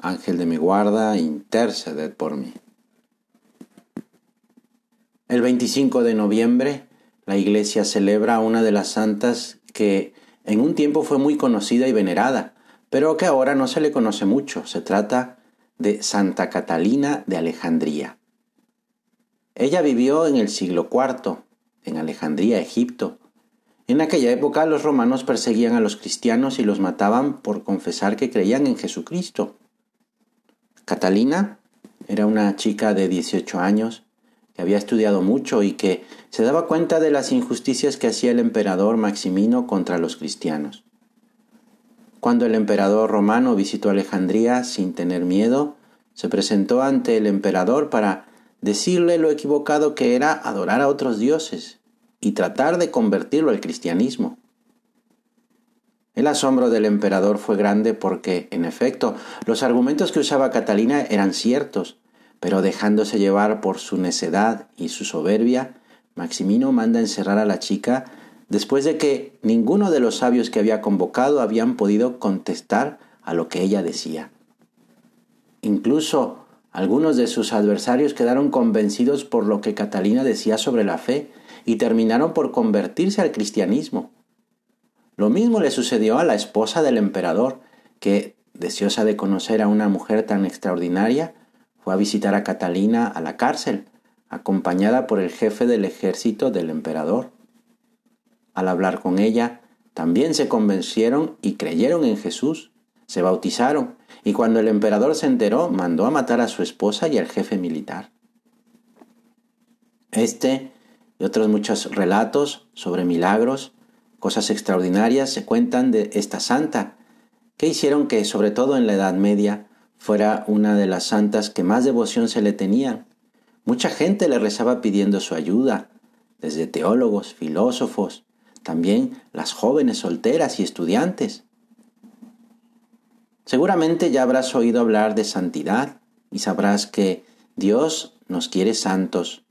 Ángel de mi guarda, interceded por mí. El 25 de noviembre, la Iglesia celebra una de las santas que en un tiempo fue muy conocida y venerada, pero que ahora no se le conoce mucho. Se trata de Santa Catalina de Alejandría. Ella vivió en el siglo IV, en Alejandría, Egipto. En aquella época los romanos perseguían a los cristianos y los mataban por confesar que creían en Jesucristo. Catalina era una chica de 18 años que había estudiado mucho y que se daba cuenta de las injusticias que hacía el emperador Maximino contra los cristianos. Cuando el emperador romano visitó Alejandría sin tener miedo, se presentó ante el emperador para decirle lo equivocado que era adorar a otros dioses y tratar de convertirlo al cristianismo. El asombro del emperador fue grande porque, en efecto, los argumentos que usaba Catalina eran ciertos, pero dejándose llevar por su necedad y su soberbia, Maximino manda encerrar a la chica después de que ninguno de los sabios que había convocado habían podido contestar a lo que ella decía. Incluso algunos de sus adversarios quedaron convencidos por lo que Catalina decía sobre la fe y terminaron por convertirse al cristianismo. Lo mismo le sucedió a la esposa del emperador, que, deseosa de conocer a una mujer tan extraordinaria, fue a visitar a Catalina a la cárcel, acompañada por el jefe del ejército del emperador. Al hablar con ella, también se convencieron y creyeron en Jesús, se bautizaron, y cuando el emperador se enteró, mandó a matar a su esposa y al jefe militar. Este y otros muchos relatos sobre milagros Cosas extraordinarias se cuentan de esta santa, que hicieron que, sobre todo en la Edad Media, fuera una de las santas que más devoción se le tenían. Mucha gente le rezaba pidiendo su ayuda, desde teólogos, filósofos, también las jóvenes solteras y estudiantes. Seguramente ya habrás oído hablar de santidad y sabrás que Dios nos quiere santos.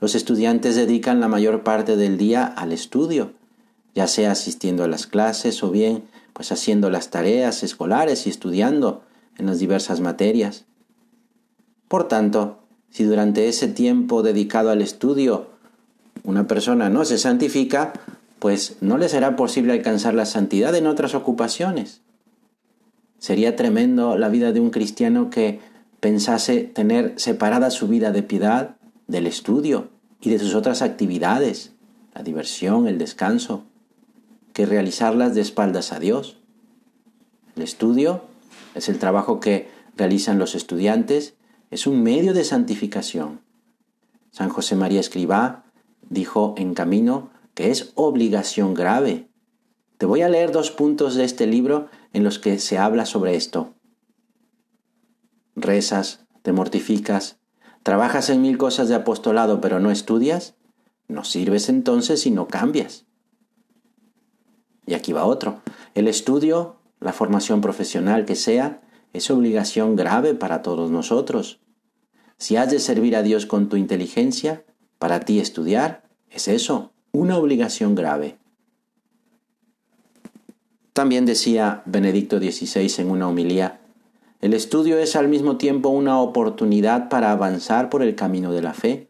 Los estudiantes dedican la mayor parte del día al estudio ya sea asistiendo a las clases o bien pues haciendo las tareas escolares y estudiando en las diversas materias. Por tanto, si durante ese tiempo dedicado al estudio una persona no se santifica, pues no le será posible alcanzar la santidad en otras ocupaciones. Sería tremendo la vida de un cristiano que pensase tener separada su vida de piedad del estudio y de sus otras actividades, la diversión, el descanso que realizarlas de espaldas a Dios. El estudio es el trabajo que realizan los estudiantes, es un medio de santificación. San José María Escribá dijo en camino que es obligación grave. Te voy a leer dos puntos de este libro en los que se habla sobre esto. Rezas, te mortificas, trabajas en mil cosas de apostolado pero no estudias, no sirves entonces y no cambias. Y aquí va otro. El estudio, la formación profesional que sea, es obligación grave para todos nosotros. Si has de servir a Dios con tu inteligencia, para ti estudiar es eso, una obligación grave. También decía Benedicto XVI en una homilía, el estudio es al mismo tiempo una oportunidad para avanzar por el camino de la fe,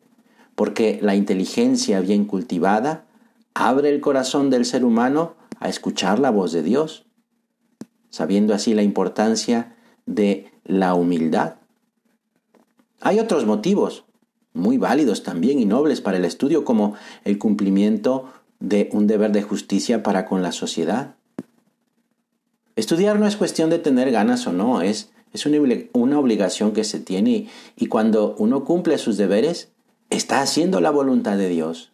porque la inteligencia bien cultivada abre el corazón del ser humano a escuchar la voz de Dios, sabiendo así la importancia de la humildad. Hay otros motivos muy válidos también y nobles para el estudio, como el cumplimiento de un deber de justicia para con la sociedad. Estudiar no es cuestión de tener ganas o no, es, es una, una obligación que se tiene y cuando uno cumple sus deberes, está haciendo la voluntad de Dios.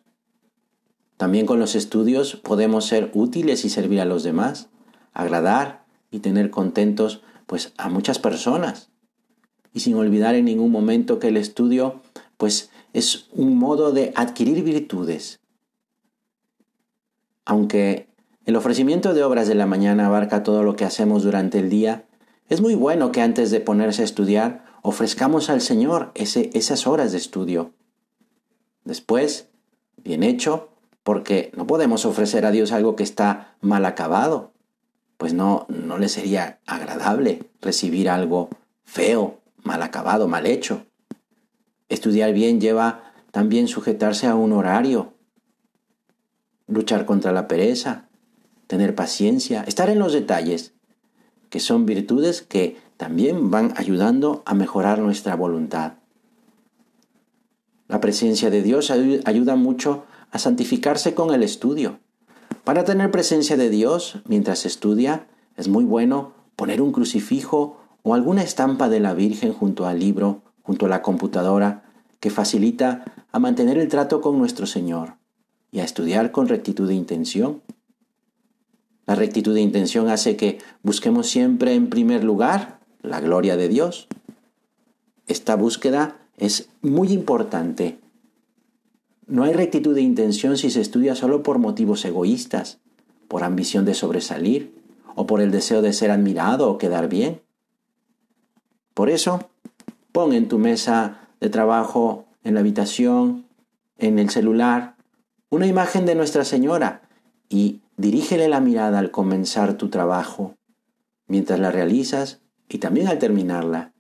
También con los estudios podemos ser útiles y servir a los demás, agradar y tener contentos pues a muchas personas. y sin olvidar en ningún momento que el estudio pues es un modo de adquirir virtudes. Aunque el ofrecimiento de obras de la mañana abarca todo lo que hacemos durante el día, es muy bueno que antes de ponerse a estudiar ofrezcamos al Señor ese, esas horas de estudio. Después, bien hecho, porque no podemos ofrecer a Dios algo que está mal acabado, pues no, no le sería agradable recibir algo feo, mal acabado, mal hecho. Estudiar bien lleva también sujetarse a un horario, luchar contra la pereza, tener paciencia, estar en los detalles, que son virtudes que también van ayudando a mejorar nuestra voluntad. La presencia de Dios ayuda mucho a santificarse con el estudio. Para tener presencia de Dios mientras estudia, es muy bueno poner un crucifijo o alguna estampa de la Virgen junto al libro, junto a la computadora, que facilita a mantener el trato con nuestro Señor y a estudiar con rectitud de intención. La rectitud de intención hace que busquemos siempre en primer lugar la gloria de Dios. Esta búsqueda es muy importante no hay rectitud de intención si se estudia solo por motivos egoístas, por ambición de sobresalir o por el deseo de ser admirado o quedar bien. Por eso, pon en tu mesa de trabajo, en la habitación, en el celular, una imagen de Nuestra Señora y dirígele la mirada al comenzar tu trabajo, mientras la realizas y también al terminarla.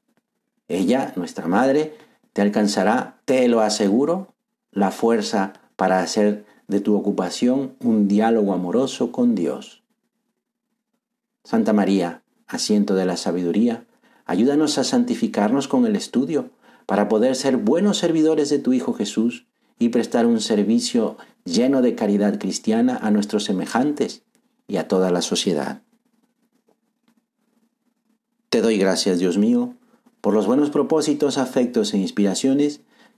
Ella, nuestra Madre, te alcanzará, te lo aseguro, la fuerza para hacer de tu ocupación un diálogo amoroso con Dios. Santa María, asiento de la sabiduría, ayúdanos a santificarnos con el estudio para poder ser buenos servidores de tu Hijo Jesús y prestar un servicio lleno de caridad cristiana a nuestros semejantes y a toda la sociedad. Te doy gracias, Dios mío, por los buenos propósitos, afectos e inspiraciones